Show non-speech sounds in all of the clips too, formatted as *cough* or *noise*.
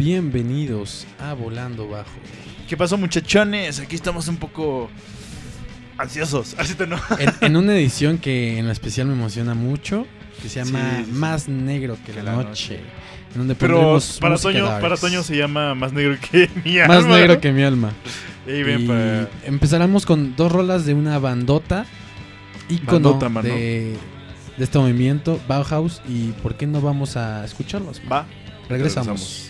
Bienvenidos a Volando Bajo. ¿Qué pasó, muchachones? Aquí estamos un poco ansiosos. *laughs* Así te no. En, en una edición que en lo especial me emociona mucho, que se llama Sí. Más Negro que, Que la, noche. noche. En donde Pero para Toño, darks. para Toño se llama Más Negro que mi Más alma. negro que mi alma. Y ven Y para... empezaremos con dos rolas de una bandota ícono Bandota, de, de este movimiento, Bauhaus. ¿Y por qué no vamos a escucharlos? man? Va. Regresamos. He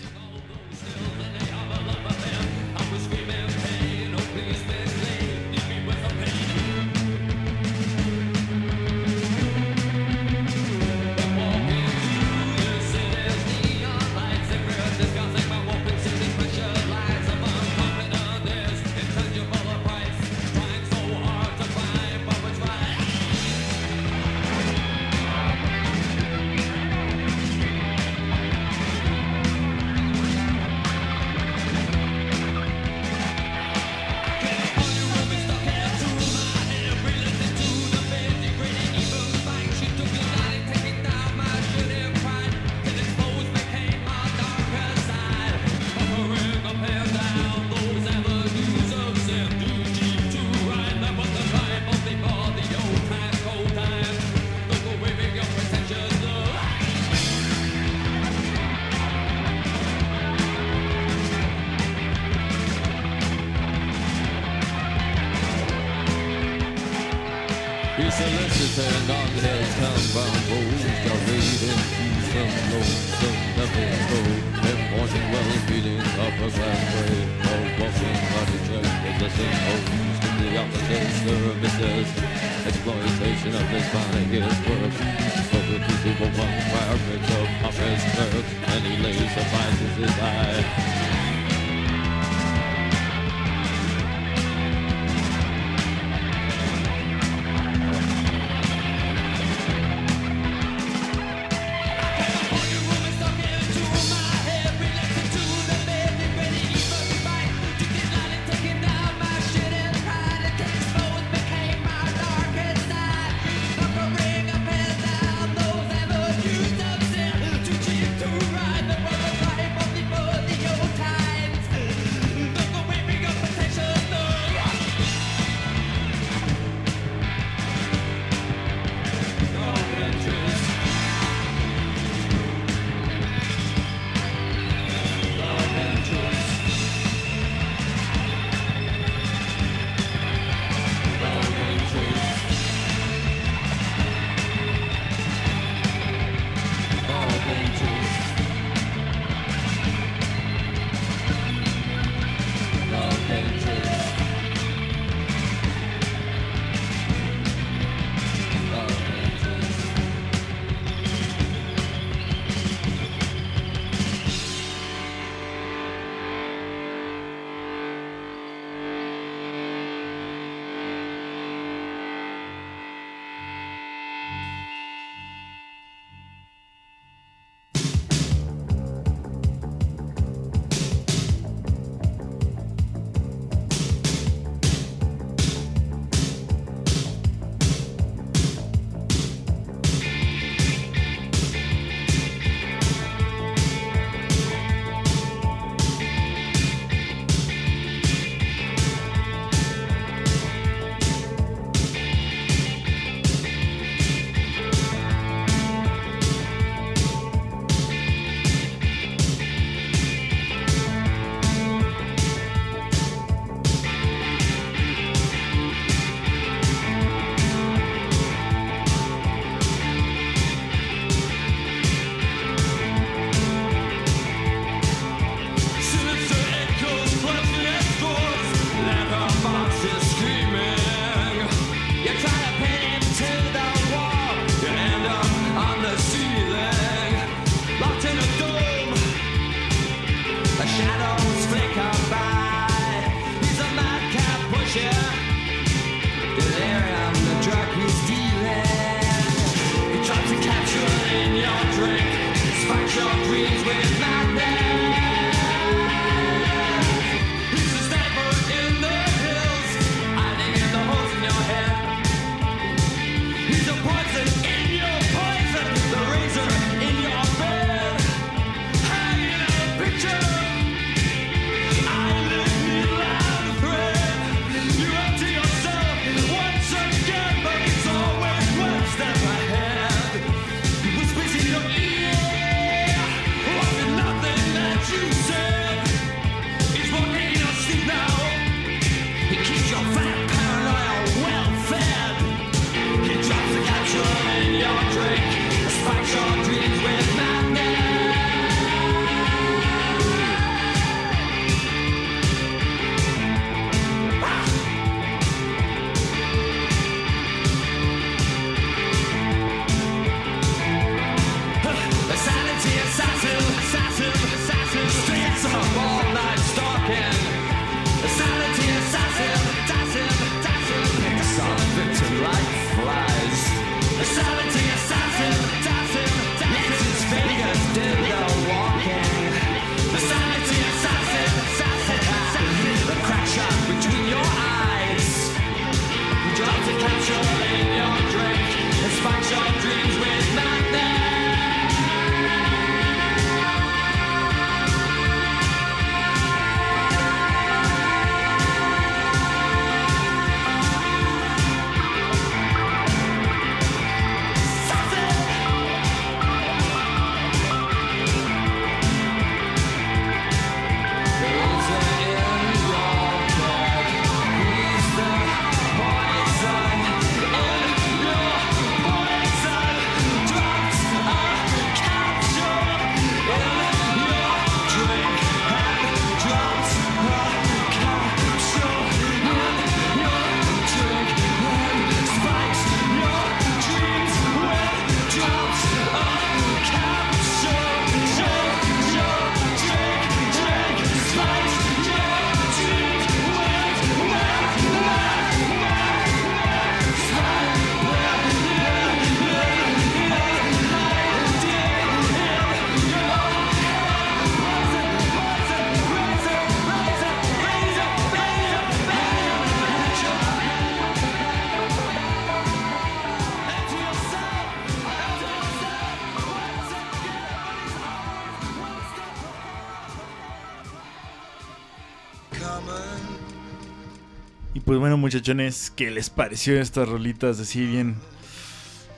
muchachones, ¿qué les pareció estas rolitas así bien,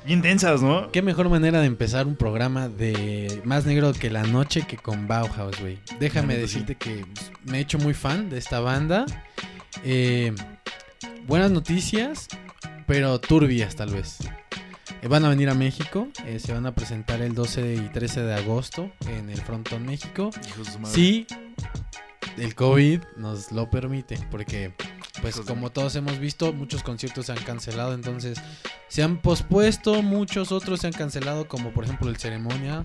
bien densas, no? Qué mejor manera de empezar un programa de más negro que la noche que con Bauhaus, güey. Déjame decirte que pues, me he hecho muy fan de esta banda. Eh, buenas noticias, pero turbias tal vez. Eh, van a venir a México, eh, se van a presentar el 12 y 13 de agosto en el Frontón México. Sí, el COVID nos lo permite, porque pues como todos hemos visto, muchos conciertos se han cancelado, entonces se han pospuesto, muchos otros se han cancelado, como por ejemplo el Ceremonia.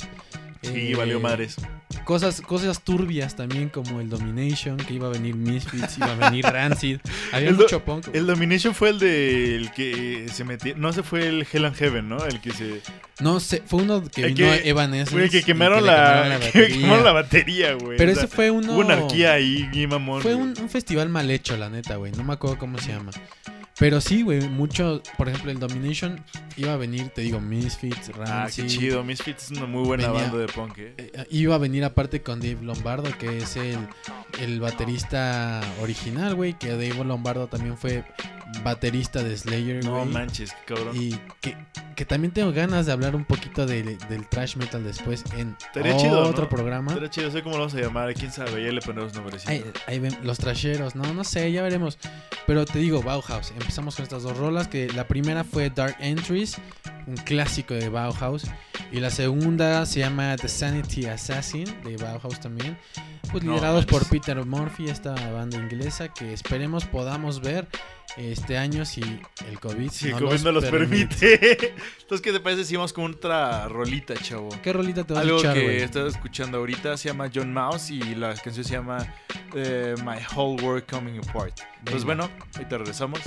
Sí, Eh, valió madres. Cosas, cosas turbias también como el Domination, que iba a venir Misfits, iba a venir *laughs* Rancid. Había El mucho punk. El Domination fue el de el que se metió. No, se fue el Hell and Heaven, ¿no? El que se. No sé, fue uno que El vino que- Evanescence. Güey, que y quemaron la. *laughs* que quemaron la batería, güey. Pero O sea, ese fue uno. Hubo anarquía ahí, bien mamón. Fue un festival mal hecho, la neta, güey. No me acuerdo cómo se llama. Pero sí, güey, mucho, por ejemplo, el Domination iba a venir, te digo, Misfits, Ah, Rancid. qué chido. Misfits es una muy buena Venía- banda de punk, eh. Eh, iba a venir aparte con Dave Lombardo, que es el, el baterista original, güey. Que Dave Lombardo también fue baterista de Slayer, No güey. manches, qué cabrón. Y que, que también tengo ganas de hablar un poquito de- del trash metal después en Estaría chido, otro ¿no? programa. Estaría chido, sé cómo lo vamos a llamar. Quién sabe, ya le ponemos nombrecitos. Ahí, ahí ven los trasheros, no, no sé, ya veremos. Pero te digo, Bauhaus. Empezamos con estas dos rolas. Que la primera fue Dark Entries, un clásico de Bauhaus. Y la segunda se llama The Sanity Assassin, de Bauhaus también. Pues No liderados por manches. Peter Murphy, esta banda inglesa que esperemos podamos ver este año si el COVID, Si el COVID no los permite. *laughs* Entonces, ¿qué te parece si vamos con otra rolita, chavo? ¿Qué rolita te vas Algo a echar, que güey? estás escuchando ahorita se llama John Mouse y la canción se llama eh, My Whole World Coming Apart. Pues Venga. bueno, ahorita regresamos.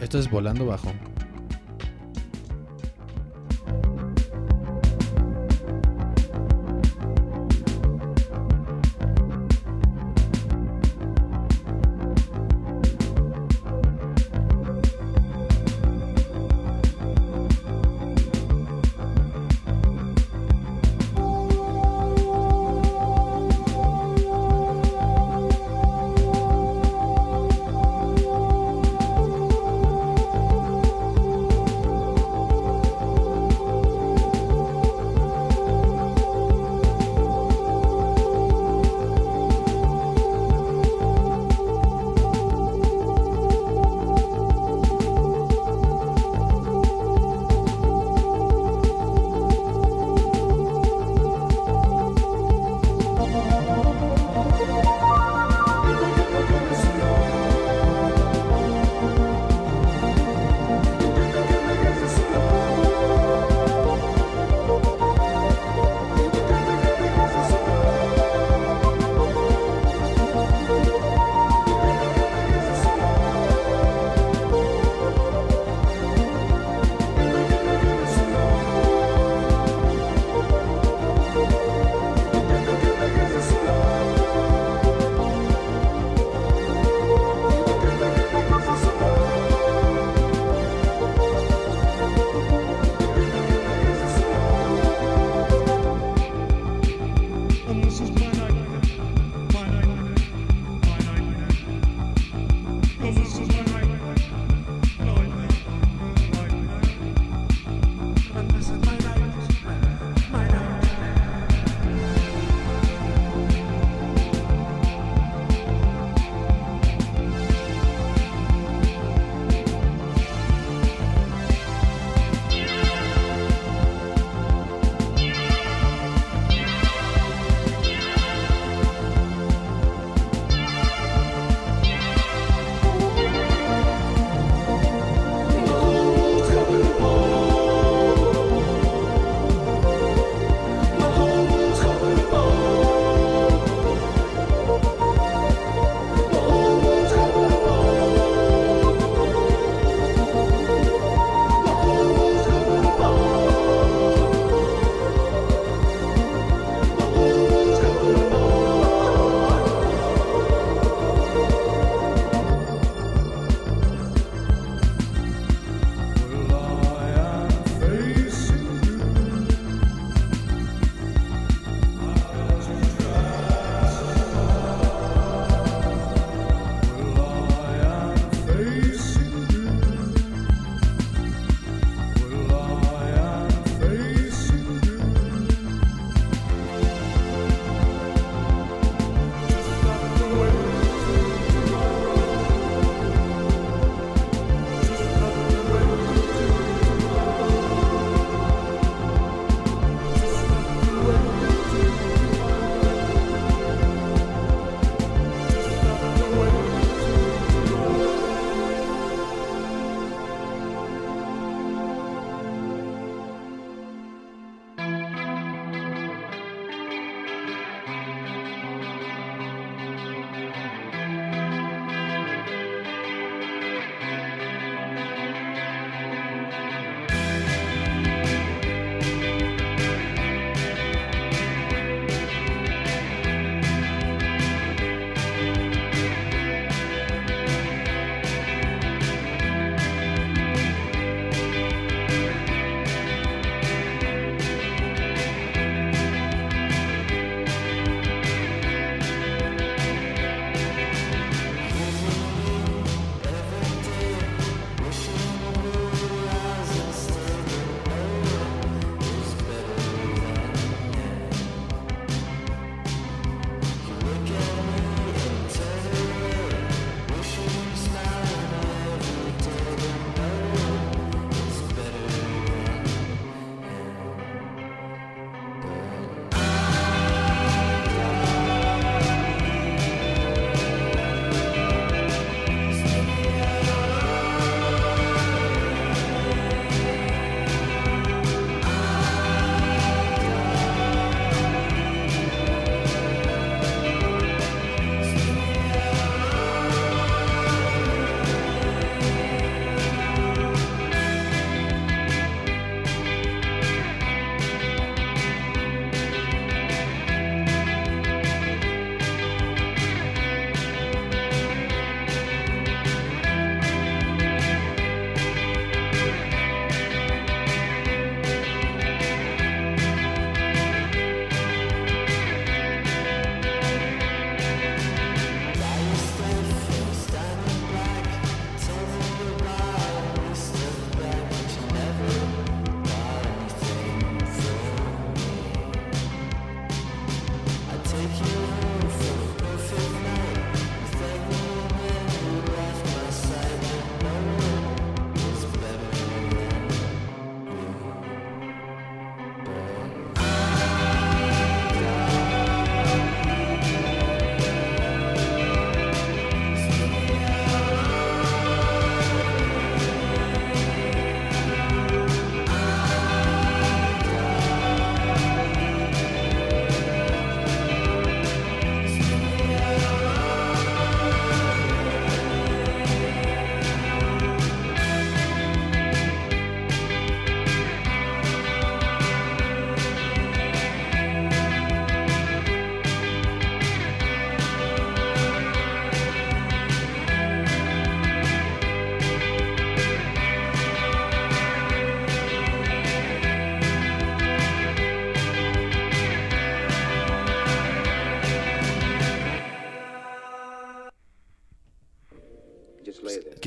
Esto es Volando Bajo.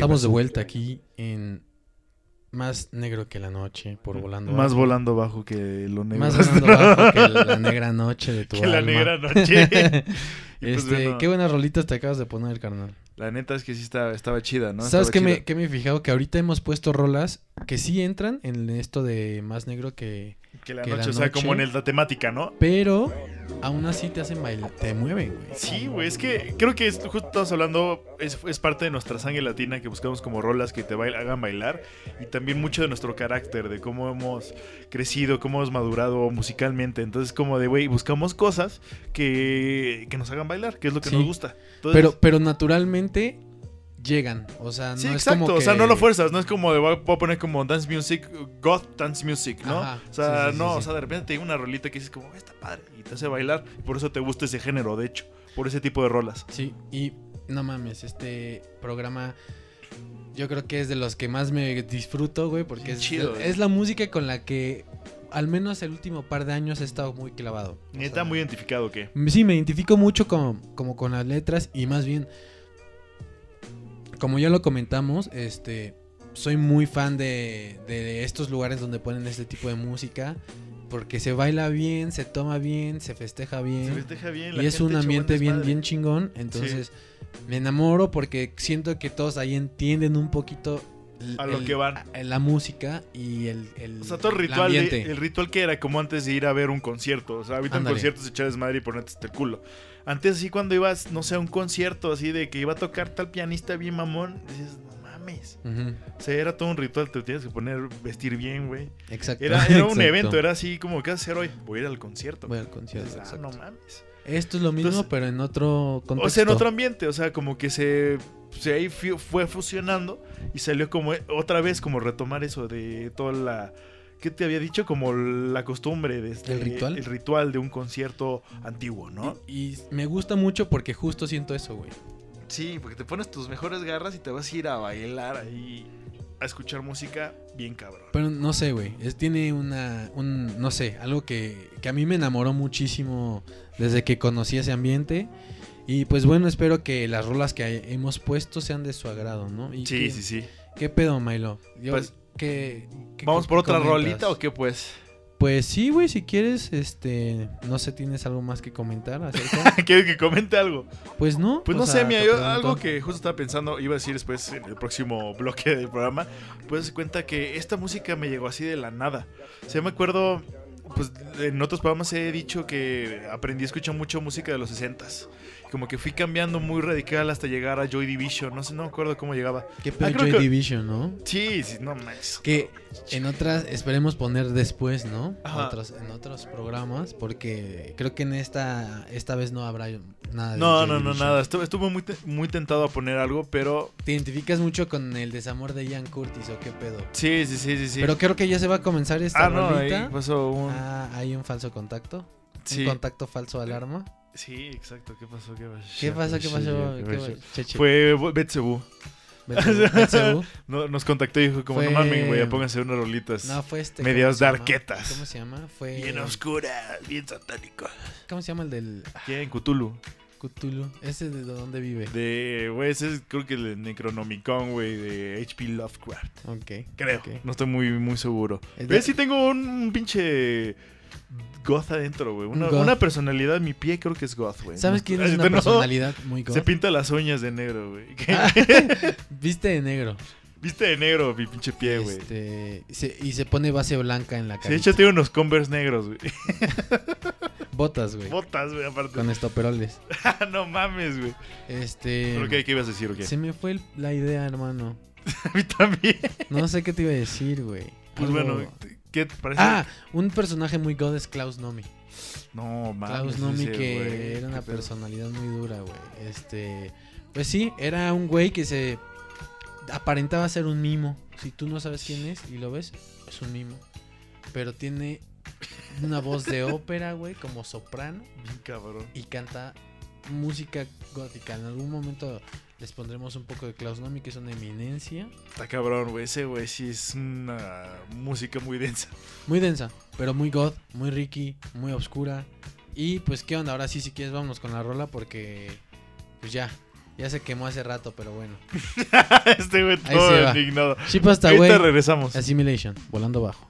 Estamos de vuelta aquí en Más Negro que la Noche por Volando Más Bajo. volando bajo que lo negro. Más *laughs* volando bajo que la negra noche de tu Que la alma. negra *laughs* noche. Y pues este, bueno. qué buenas rolitas te acabas de poner, carnal. La neta es que sí está, estaba chida, ¿no? ¿Sabes Estaba qué me, qué me he fijado? Que ahorita hemos puesto rolas que sí entran en esto de Más Negro que... Que la que noche, la o sea, como en noche- el- la temática, ¿no? Pero aún así te hacen bailar, te mueven, güey. Sí, güey, es que creo que es- justo estamos hablando, es, es parte de nuestra sangre latina que buscamos como rolas que te hagan bailar y también mucho de nuestro carácter, de cómo hemos crecido, cómo hemos madurado musicalmente. Entonces, como de, güey, buscamos cosas que, que nos hagan bailar, que es lo que Sí. nos gusta. Entonces, Pero, pero naturalmente llegan. O sea, no Sí, es exacto. como O sea, que- no lo fuerzas. No es como de voy a poner como dance music, goth dance music, ¿no? Ajá, o sea, sí, sí, no, o sea, de repente te digo una rolita que dices como, está padre, y te hace bailar. Y por eso te gusta ese género, de hecho, por ese tipo de rolas. Sí, y no mames, este programa yo creo que es de los que más me disfruto, güey, porque es, chido, es la música con la que al menos el último par de años he estado muy clavado. Neta, muy identificado, ¿qué? Sí, me identifico mucho con, como con las letras y más bien, como ya lo comentamos, este, soy muy fan de, de estos lugares donde ponen este tipo de música porque se baila bien, se toma bien, se festeja bien. Se festeja bien. la Y es un echa ambiente bien, bien chingón. Entonces me enamoro porque siento que todos ahí entienden un poquito A lo que van. a- la música y el, el, O sea, todo el ritual, de- el ritual que era como antes de ir a ver un concierto. O sea, ahorita un Ándale. concierto se echar desmadre y ponerte hasta el culo. Antes, así, cuando ibas, no sé, a un concierto así de que iba a tocar tal pianista bien mamón, dices, no mames. Ujú, O sea, era todo un ritual, te tienes que poner, vestir bien, güey. Exacto. Era, era un *laughs* exacto. evento, era así como, ¿qué vas a hacer hoy? Voy a ir al concierto. Voy al concierto. Dices, ah, no mames. Esto es lo mismo, Entonces- pero en otro contexto. O sea, en otro ambiente, o sea, como que se, se ahí fue fusionando y salió como otra vez como retomar eso de toda la... ¿Qué te había dicho? Como la costumbre de este, ¿El ritual? El ritual de un concierto antiguo, ¿no? Y, y me gusta mucho porque justo siento eso, güey. Sí, porque te pones tus mejores garras y te vas a ir a bailar ahí, a escuchar música bien cabrón. Pero no sé, güey. Es, tiene una. Un, no sé, algo que, que a mí me enamoró muchísimo desde que conocí ese ambiente. Y pues bueno, espero que las rolas que hemos puesto sean de su agrado, ¿no? Y Sí, qué- sí, sí. ¿Qué pedo, Milo? Yo- Pues, ¿qué- qué- ¿Vamos por otra comentas? rolita o qué pues? Pues sí, güey, si quieres, este, no sé, ¿tienes algo más que comentar acerca? *laughs* ¿Quieres que comente algo? Pues no. Pues o no sea, sé, mira, yo pregunto. algo que justo estaba pensando, iba a decir después en el próximo bloque del programa, pues se cuenta que esta música me llegó así de la nada. O sea, me acuerdo, pues en otros programas he dicho que aprendí a escuchar mucho música de los 60s. Como que fui cambiando muy radical hasta llegar a Joy Division, no sé, no me acuerdo cómo llegaba. Qué pedo Ah, Joy que- Division, ¿no? Sí, sí, no manches. Que en otras, esperemos poner después, ¿no? Ajá. Otros, en otros programas, porque creo que en esta esta vez no habrá nada de No, Joy no, no, nada. Estuve, estuve muy, te- muy tentado a poner algo, pero ¿Te identificas mucho con el desamor de Ian Curtis o qué pedo? sí, sí, sí, sí. sí. Pero creo que ya se va a comenzar esta ah, no, ahí rolita. pasó un... Ah, hay un falso contacto. sí, Un contacto falso alarma. Sí, exacto. ¿Qué pasó? ¿Qué pasó? ¿Qué pasó? ¿Qué pasó? ¿Qué pasó? pasó? Cheche. Fue Betsebu. *laughs* No, nos contactó y dijo como, Fue- no mames, güey, pónganse unas rolitas. No, fue este. Medias ¿cómo se llama? darketas. ¿Cómo se llama? Fue. Bien oscuras, bien satánicas. ¿Cómo se llama el del ¿Quién? Cthulhu. Cthulhu? ¿Ese de dónde vive? De, güey, ese es creo que el de Necronomicon, güey, de H.P. Lovecraft. Ok. Creo. No estoy muy, muy seguro. Es de- Pero sí tengo un, un pinche goth adentro, güey. Una, Un goth. una personalidad mi pie creo que es goth, güey. ¿Sabes quién es una *laughs* personalidad muy Se goth? pinta las uñas de negro, güey. *laughs* Ah, *laughs* Viste de negro. Viste de negro mi pinche pie, güey. Este, se- y se pone base blanca en la cara. de hecho tiene unos Converse negros, güey. Botas, güey. Botas, güey, aparte. Con estoperoles. no mames, güey. Este. ¿Pero qué, qué ibas a decir o qué? Se me fue el- la idea, hermano. A mí también. No sé qué te iba a decir, güey. Pues Algo- bueno, ¿qué te parece? Ah, un personaje muy god es Klaus Nomi. no, mames. Klaus Nomi ese que güey, era una personalidad muy dura, güey. Este, pues sí, era un güey que se aparentaba ser un mimo. Si tú no sabes quién es y lo ves, es un mimo. Pero tiene una voz de ópera, güey, como soprano Bien cabrón. y canta música gótica. En algún momento les pondremos un poco de Klaus Nomi, que es una eminencia. Está cabrón, güey. Ese güey sí es una música muy densa. Muy densa, pero muy god, muy Ricky, muy oscura. Y pues, ¿qué onda? Ahora sí, si quieres, vámonos con la rola porque, pues ya, Ya se quemó hace rato, pero bueno. *laughs* este güey todo indignado. Ship hasta Ahorita güey. regresamos. Assimilation, volando bajo.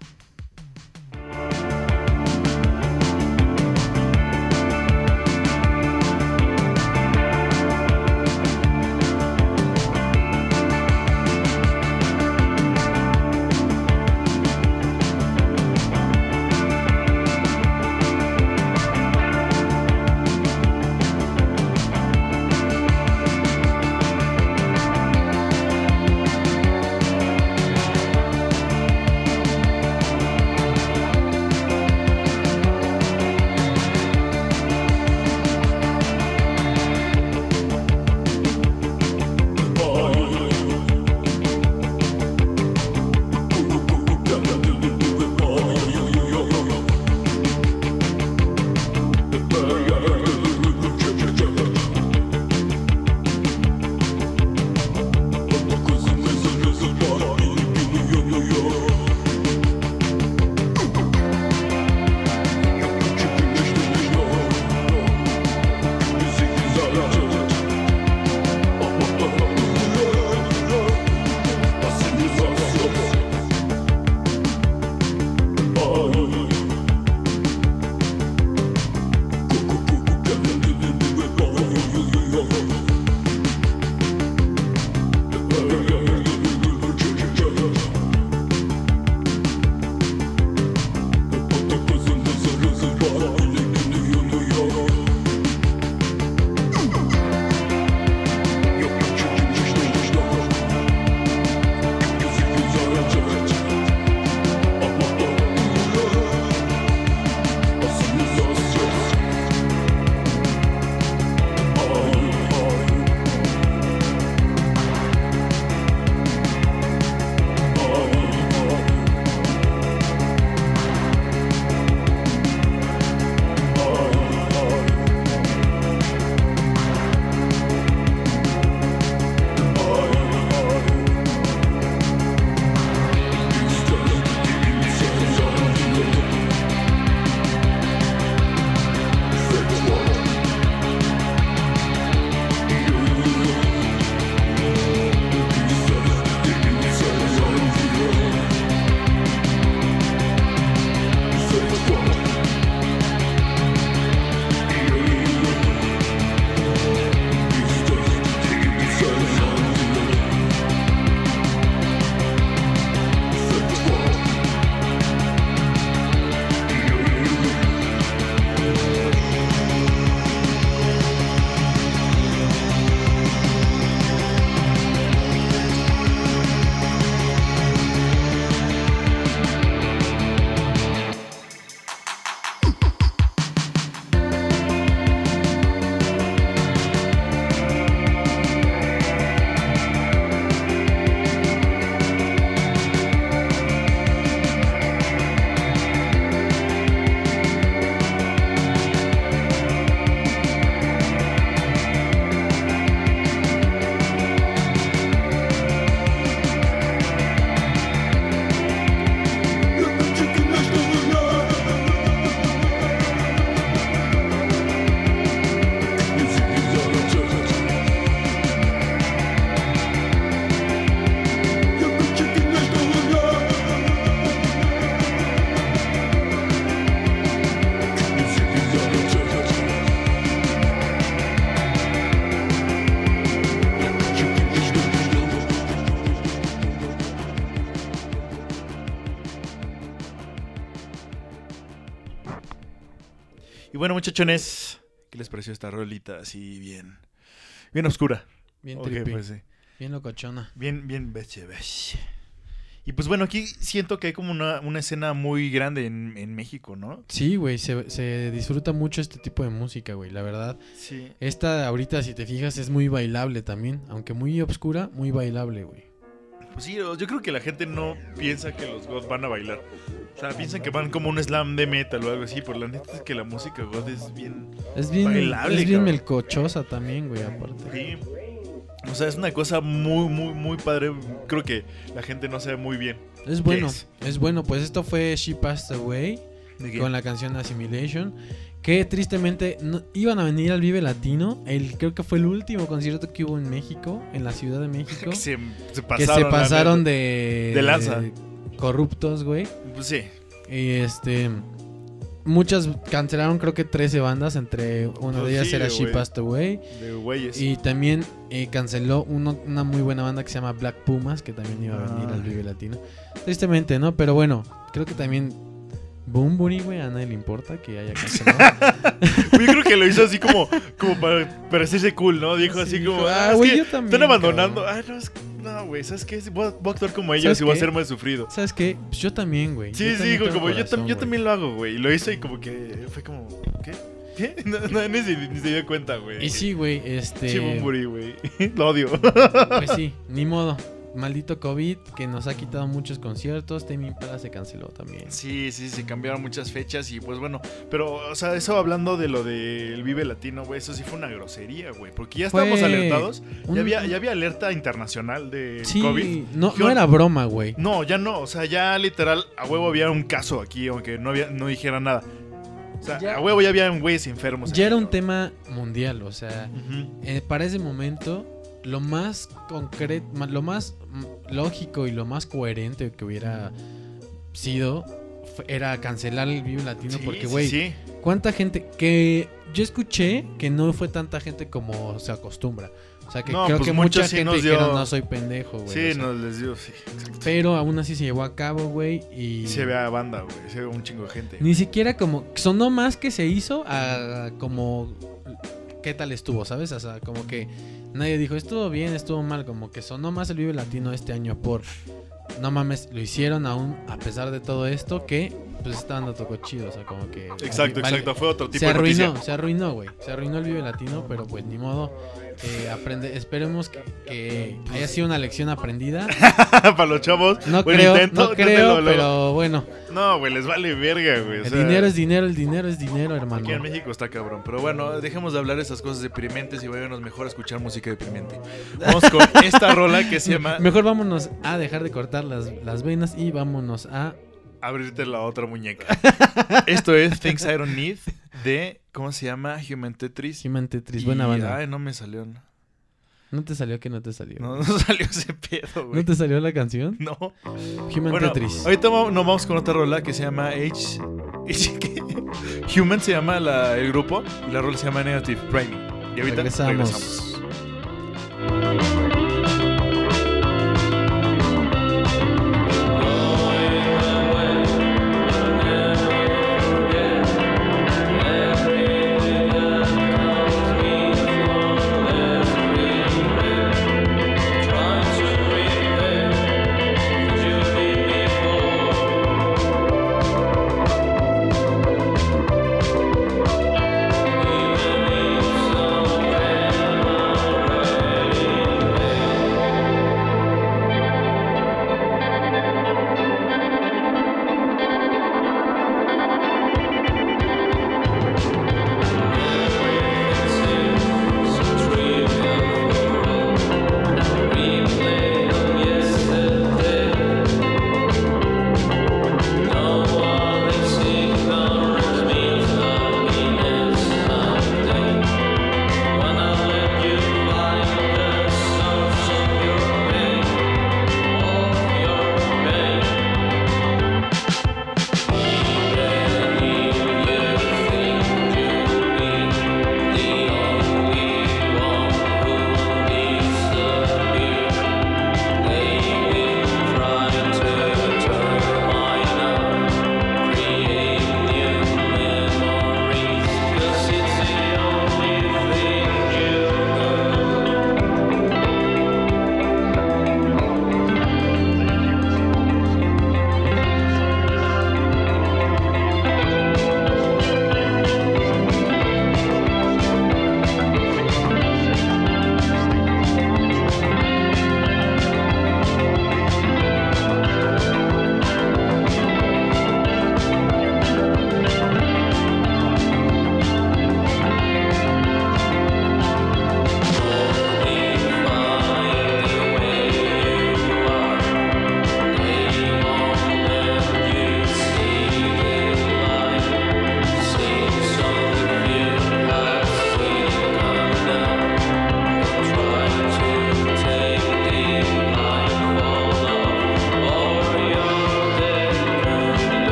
Muchachones, ¿qué les pareció esta rolita así bien, bien oscura? Bien Ok, trippy. pues sí. Bien locochona. Bien, bien, beche, beche. Y pues bueno, aquí siento que hay como una, una escena muy grande en, en México, ¿no? Sí, güey, se, se disfruta mucho este tipo de música, güey, la verdad. Sí. Esta ahorita, si te fijas, es muy bailable también. Aunque muy obscura, muy bailable, güey. Pues sí, yo creo que la gente no piensa que los God van a bailar. O sea, piensan que van como un slam de metal o algo así, pero la neta es que la música God es bien... Es bien, Bailable, es bien cabrón. melcochosa también, güey, aparte. Sí. O sea, es una cosa muy, muy, muy padre. Creo que la gente no sabe muy bien. Es bueno, es? es bueno. Pues esto fue She Passed Away con la canción Assimilation. que tristemente no- iban a venir al Vive Latino. El, creo que fue el último concierto que hubo en México, en la Ciudad de *laughs* México. Que se, se que pasaron. se pasaron de, de lanza. Corruptos, güey. Pues sí. Y este. Muchas cancelaron, creo que 13 bandas. Entre una Pues de ellas sí, era She. Passed Away. De güeyes. Y también eh, canceló uno- una muy buena banda que se llama Black Pumas, que también iba a venir Ah. al Vive Latino. Tristemente, ¿no? Pero bueno, creo que también Boom Bunny, güey, a nadie le importa que haya cancelado. *laughs* Yo creo que lo hizo así como, como para parecerse cool, ¿no? Dijo así Sí, como, ah, "Ah, güey, que yo también, están abandonando. cabrón". Ah, no, es- no, güey, ¿sabes qué? Voy a, voy a actuar como ellos ¿Sabes y voy a ser más sufrido. ¿Sabes qué? Pues yo también, güey. Sí, Yo sí, también como, yo, tam- también lo hago, güey. Y lo hizo y como que fue como, ¿qué? ¿Qué? *laughs* No, no, ni, se, ni se dio cuenta, güey. Y sí, güey, este... Sí, Bumburi, güey. *laughs* Lo odio. Pues sí, ni modo. Maldito COVID que nos ha quitado muchos conciertos. Tame Impala se canceló también. Sí, sí, se cambiaron muchas fechas y pues bueno, pero, o sea, eso hablando de lo del Vive Latino, güey, eso sí fue una grosería, güey, porque ya Fue estábamos alertados, un- ya había, ya había alerta internacional de Sí, COVID. no, no era broma, güey. No, ya no, o sea, ya literal, a huevo había un caso aquí, aunque no, había, no dijera nada. O sea, Ya- a huevo ya había güeyes enfermos. Ya aquí, era un tema mundial, o sea, eh, para ese momento, lo más concreto, lo más lógico y lo más coherente que hubiera sido era cancelar el Vive Latino Sí, porque, sí, güey, sí. ¿cuánta gente? Que yo escuché que no fue tanta gente como se acostumbra. O sea, que No, creo pues que mucha sí gente dio- dijeron, no soy pendejo, güey. Sí, o sea, nos les dio, sí, exacto. Pero aún así se llevó a cabo, güey, y... Se ve a banda, güey, se ve un chingo de gente. Ni siquiera como. Sonó más que se hizo a como. ¿Qué tal estuvo, sabes? O sea, como que nadie dijo, estuvo bien, estuvo mal. Como que sonó más el Vive Latino este año por. No mames, lo hicieron aún a pesar de todo esto que. Pues esta banda tocó chido, o sea, como que. Exacto, vale- exacto, fue otro tipo Se de arruinó, noticia. se arruinó, güey. Se arruinó el Vive Latino, pero pues ni modo. Eh, aprende, esperemos que, que haya sido una lección aprendida. *laughs* Para los chavos. No buen creo, intento, no creo, pero bueno. No, güey, les vale verga, güey. o El sea, dinero es dinero, el dinero es dinero, hermano. Aquí en México está cabrón. Pero bueno, dejemos de hablar de esas cosas deprimentes y vámonos mejor a escuchar música deprimente. Vamos con *laughs* esta rola que se llama Mejor vámonos a dejar de cortar las, las venas y vámonos a. Abrirte la otra muñeca. *laughs* Esto es Things I Don't Need de, ¿cómo se llama? Human Tetris. Human Tetris. Y- Buena banda. Ay, no me salió. No, ¿No te salió que no te salió? *laughs* no salió ese pedo, güey. ¿No te salió la canción? No. Human Bueno, Tetris. ahorita nos vamos con otra rola que se llama H. H- ¿qué? Human se llama la- el grupo y la rola se llama Negative Priming. Y ahorita Regresamos. regresamos.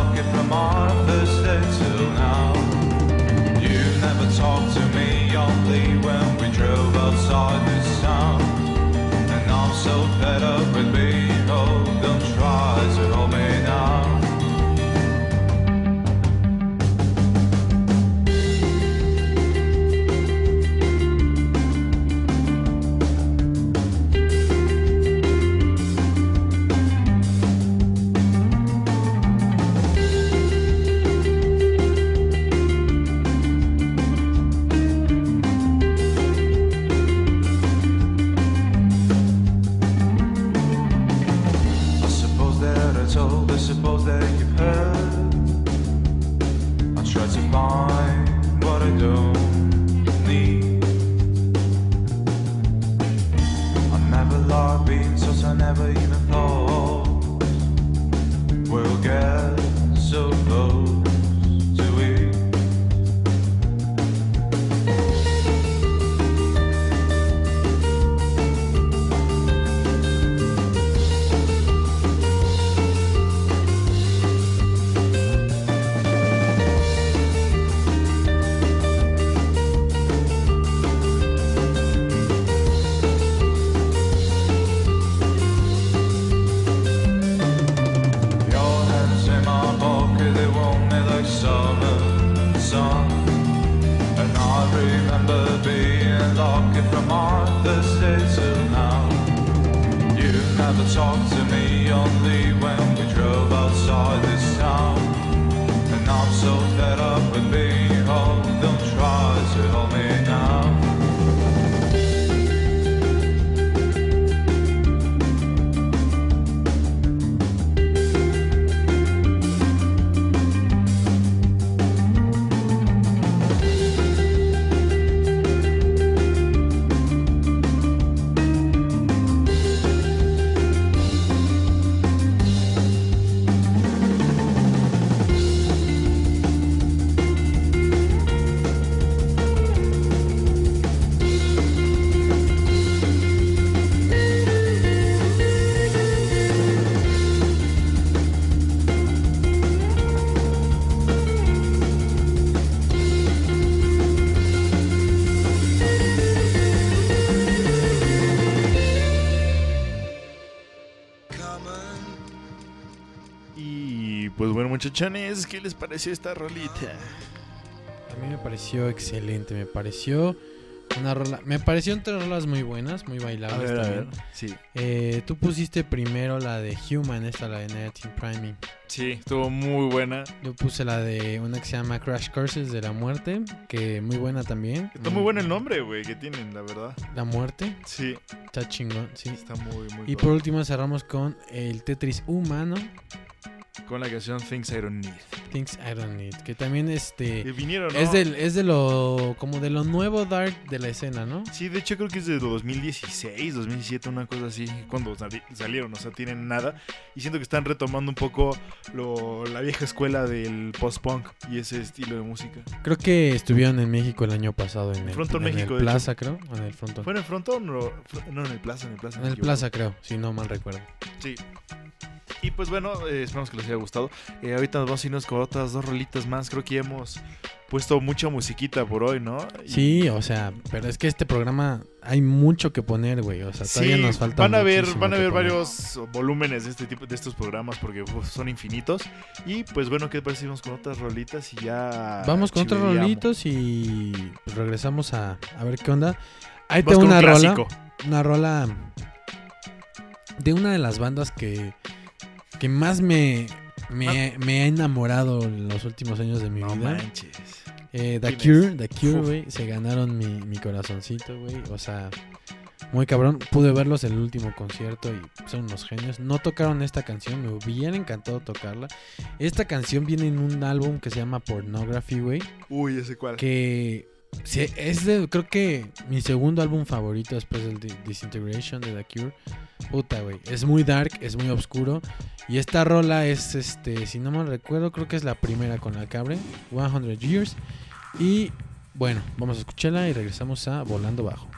pocket from Arthur's. Muchachones, ¿qué les pareció esta rolita? A mí me pareció excelente, me pareció una rola, me parecieron tres rolas muy buenas, muy A bailables ver, a ver. también. Sí. Eh, tú pusiste primero la de Human, esta la de Night Priming. Sí, estuvo muy buena. Yo puse la de una que se llama Crash Courses de la muerte, que muy buena también. Está muy bueno el nombre, güey, que tienen, la verdad. La muerte, Sí, está chingón, sí. está muy, muy Y por último cerramos con el Tetris humano, Con la canción Things I Don't Need. Things I Don't Need, que también este vinieron, ¿no? es del es de lo como de lo nuevo dark de la escena, ¿no? Sí, de hecho creo que es de 2016, 2017, una cosa así, cuando sali- salieron, o sea, tienen nada. Y siento que están retomando un poco lo- la vieja escuela del post-punk y ese estilo de música. Creo que estuvieron en México el año pasado en el, Frontón en México, el Plaza, creo, en el Frontón. ¿Fue en el frontón o no? En el plaza, en el plaza. En me el equivoco. Plaza, creo, si no mal recuerdo. Sí. Y pues bueno, eh, esperamos que les haya gustado. Eh, ahorita nos vamos a irnos con otras dos rolitas más. Creo que ya hemos puesto mucha musiquita por hoy, ¿no? Y- Sí, o sea, pero es que este programa hay mucho que poner, güey. O sea, todavía Sí, nos falta van a ver, van a ver poner. varios volúmenes de este tipo de estos programas porque uf, son infinitos. Y pues bueno, ¿qué te parece vamos con otras rolitas y ya Vamos con otros chivideamos? rolitos y pues, regresamos a, a ver qué onda. Ahí tengo con un una rola, una rola de una de las bandas que, que más me, me, me ha enamorado en los últimos años de mi No vida. manches. Eh, The ¿Quién Cure, The Cure, güey, se ganaron mi, mi corazoncito, güey. O sea, muy cabrón. Pude verlos en el último concierto y son unos genios. No tocaron esta canción, me hubiera encantado tocarla. Esta canción viene en un álbum que se llama Pornography, güey. Uy, ese cuál. Que sí, es de, creo que mi segundo álbum favorito después del Di- Disintegration de The Cure. Puta, güey. Es muy dark, es muy oscuro. Y esta rola es, este, si no mal recuerdo, creo que es la primera con la que abre, 100 Years. Y bueno, vamos a escucharla y regresamos a Volando Bajo.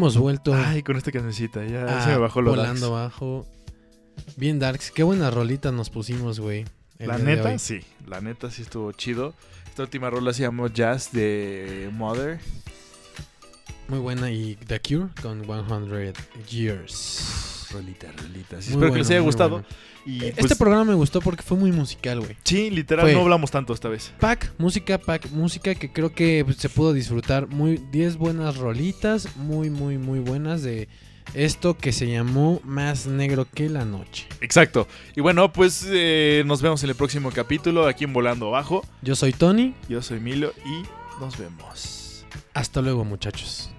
Hemos vuelto Ay, con esta cancioncita, ya se me bajó lo Volando Bajo. Bien darks. Qué buenas rolitas nos pusimos, güey. La neta, sí. La neta sí estuvo chido. Esta última rola se llamó Jazz de Mother. Muy buena. Y The Cure con 100 Years. Rolita, rolita. Sí, Muy espero que les haya gustado. bueno. Y Eh, pues, este programa me gustó porque fue muy musical, güey. sí, literal, fue- no hablamos tanto esta vez. Pack, música, pack, música que creo que pues, se pudo disfrutar. Muy 10 buenas rolitas, muy, muy, muy buenas de esto que se llamó Más Negro que la Noche. Exacto. Y bueno, pues eh, nos vemos en el próximo capítulo aquí en Volando Bajo. Yo soy Tony. Yo soy Milo y nos vemos. Hasta luego, muchachos.